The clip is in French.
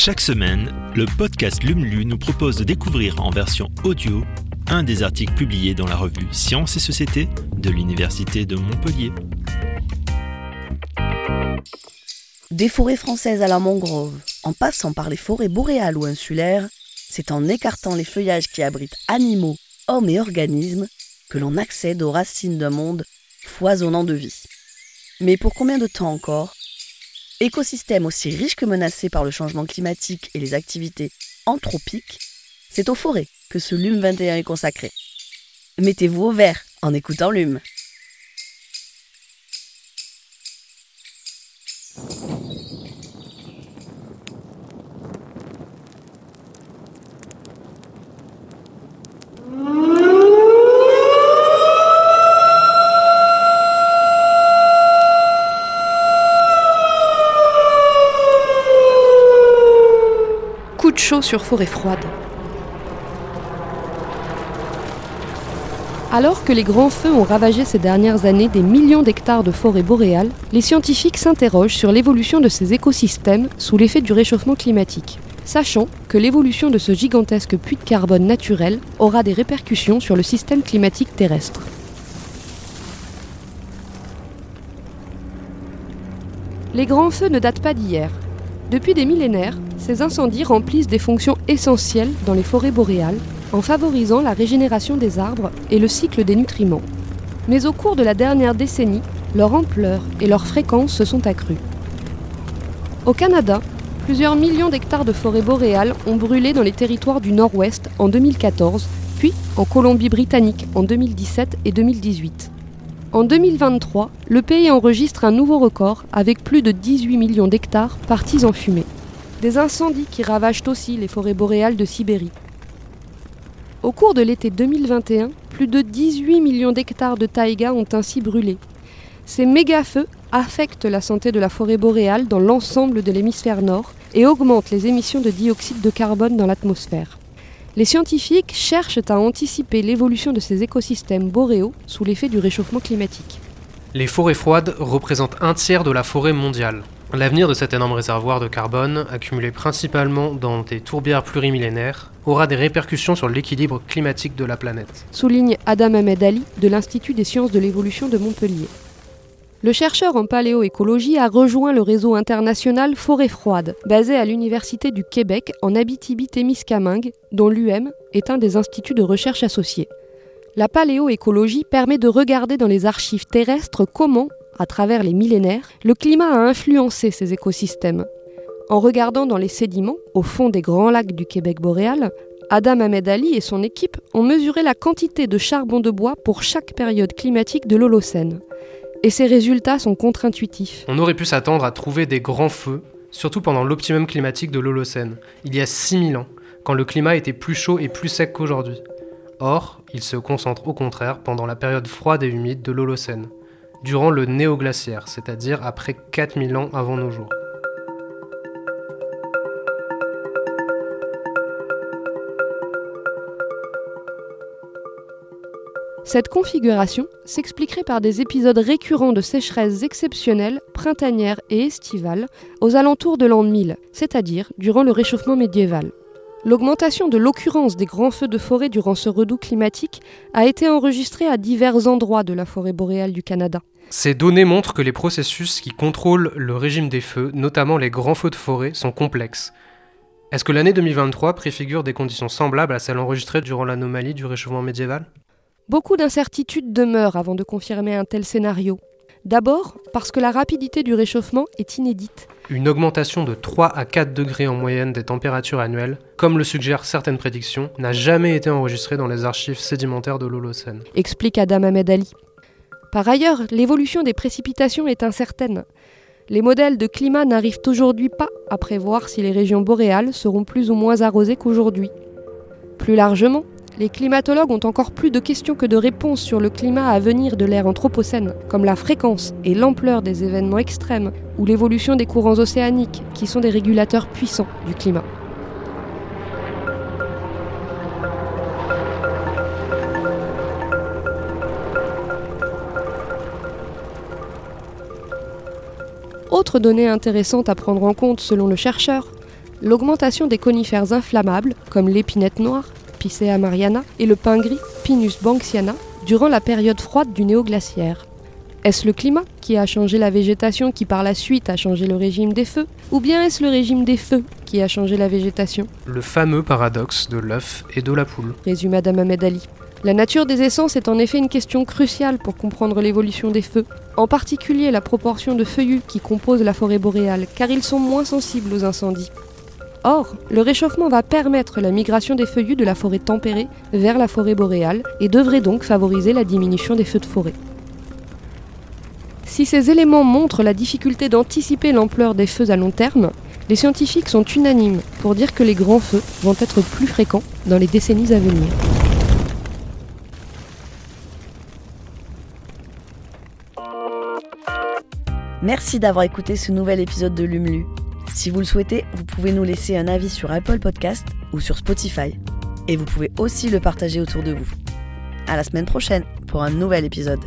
Chaque semaine, le podcast LUMLU nous propose de découvrir en version audio un des articles publiés dans la revue Sciences et Société de l'Université de Montpellier. Des forêts françaises à la mangrove, en passant par les forêts boréales ou insulaires, c'est en écartant les feuillages qui abritent animaux, hommes et organismes que l'on accède aux racines d'un monde foisonnant de vie. Mais pour combien de temps encore? Écosystème aussi riche que menacé par le changement climatique et les activités anthropiques, c'est aux forêts que ce LUM 21 est consacré. Mettez-vous au vert en écoutant LUM. Chaud sur forêt froide. Alors que les grands feux ont ravagé ces dernières années des millions d'hectares de forêts boréales, les scientifiques s'interrogent sur l'évolution de ces écosystèmes sous l'effet du réchauffement climatique, sachant que l'évolution de ce gigantesque puits de carbone naturel aura des répercussions sur le système climatique terrestre. Les grands feux ne datent pas d'hier. Depuis des millénaires, ces incendies remplissent des fonctions essentielles dans les forêts boréales en favorisant la régénération des arbres et le cycle des nutriments. Mais au cours de la dernière décennie, leur ampleur et leur fréquence se sont accrues. Au Canada, plusieurs millions d'hectares de forêts boréales ont brûlé dans les territoires du Nord-Ouest en 2014, puis en Colombie-Britannique en 2017 et 2018. En 2023, le pays enregistre un nouveau record avec plus de 18 millions d'hectares partis en fumée. Des incendies qui ravagent aussi les forêts boréales de Sibérie. Au cours de l'été 2021, plus de 18 millions d'hectares de taïga ont ainsi brûlé. Ces méga-feux affectent la santé de la forêt boréale dans l'ensemble de l'hémisphère nord et augmentent les émissions de dioxyde de carbone dans l'atmosphère. Les scientifiques cherchent à anticiper l'évolution de ces écosystèmes boréaux sous l'effet du réchauffement climatique. Les forêts froides représentent un tiers de la forêt mondiale. L'avenir de cet énorme réservoir de carbone, accumulé principalement dans des tourbières plurimillénaires, aura des répercussions sur l'équilibre climatique de la planète. Souligne Adam Ahmed Ali de l'Institut des sciences de l'évolution de Montpellier. Le chercheur en paléoécologie a rejoint le réseau international Forêt Froide, basé à l'Université du Québec en Abitibi-Témiscamingue, dont l'UM est un des instituts de recherche associés. La paléoécologie permet de regarder dans les archives terrestres comment à travers les millénaires, le climat a influencé ces écosystèmes. En regardant dans les sédiments, au fond des grands lacs du Québec boréal, Adam Ahmed Ali et son équipe ont mesuré la quantité de charbon de bois pour chaque période climatique de l'Holocène. Et ces résultats sont contre-intuitifs. On aurait pu s'attendre à trouver des grands feux, surtout pendant l'optimum climatique de l'Holocène, il y a 6000 ans, quand le climat était plus chaud et plus sec qu'aujourd'hui. Or, il se concentre au contraire pendant la période froide et humide de l'Holocène durant le néoglaciaire, c'est-à-dire après 4000 ans avant nos jours. Cette configuration s'expliquerait par des épisodes récurrents de sécheresse exceptionnelles, printanières et estivales aux alentours de l'an 1000, c'est-à-dire durant le réchauffement médiéval. L'augmentation de l'occurrence des grands feux de forêt durant ce redout climatique a été enregistrée à divers endroits de la forêt boréale du Canada. Ces données montrent que les processus qui contrôlent le régime des feux, notamment les grands feux de forêt, sont complexes. Est-ce que l'année 2023 préfigure des conditions semblables à celles enregistrées durant l'anomalie du réchauffement médiéval? Beaucoup d'incertitudes demeurent avant de confirmer un tel scénario. D'abord parce que la rapidité du réchauffement est inédite. Une augmentation de 3 à 4 degrés en moyenne des températures annuelles, comme le suggèrent certaines prédictions, n'a jamais été enregistrée dans les archives sédimentaires de l'Holocène. Explique Adam Ahmed Ali. Par ailleurs, l'évolution des précipitations est incertaine. Les modèles de climat n'arrivent aujourd'hui pas à prévoir si les régions boréales seront plus ou moins arrosées qu'aujourd'hui. Plus largement, les climatologues ont encore plus de questions que de réponses sur le climat à venir de l'ère anthropocène, comme la fréquence et l'ampleur des événements extrêmes ou l'évolution des courants océaniques, qui sont des régulateurs puissants du climat. Autre donnée intéressante à prendre en compte selon le chercheur, l'augmentation des conifères inflammables, comme l'épinette noire, Picea mariana, et le pin gris, Pinus banksiana, durant la période froide du néoglaciaire. Est-ce le climat qui a changé la végétation qui par la suite a changé le régime des feux Ou bien est-ce le régime des feux qui a changé la végétation? Le fameux paradoxe de l'œuf et de la poule. Résume Adam Ahmed Ali. La nature des essences est en effet une question cruciale pour comprendre l'évolution des feux, en particulier la proportion de feuillus qui composent la forêt boréale, car ils sont moins sensibles aux incendies. Or, le réchauffement va permettre la migration des feuillus de la forêt tempérée vers la forêt boréale et devrait donc favoriser la diminution des feux de forêt. Si ces éléments montrent la difficulté d'anticiper l'ampleur des feux à long terme, les scientifiques sont unanimes pour dire que les grands feux vont être plus fréquents dans les décennies à venir. Merci d'avoir écouté ce nouvel épisode de Lumlu. Si vous le souhaitez, vous pouvez nous laisser un avis sur Apple Podcast ou sur Spotify. Et vous pouvez aussi le partager autour de vous. À la semaine prochaine pour un nouvel épisode.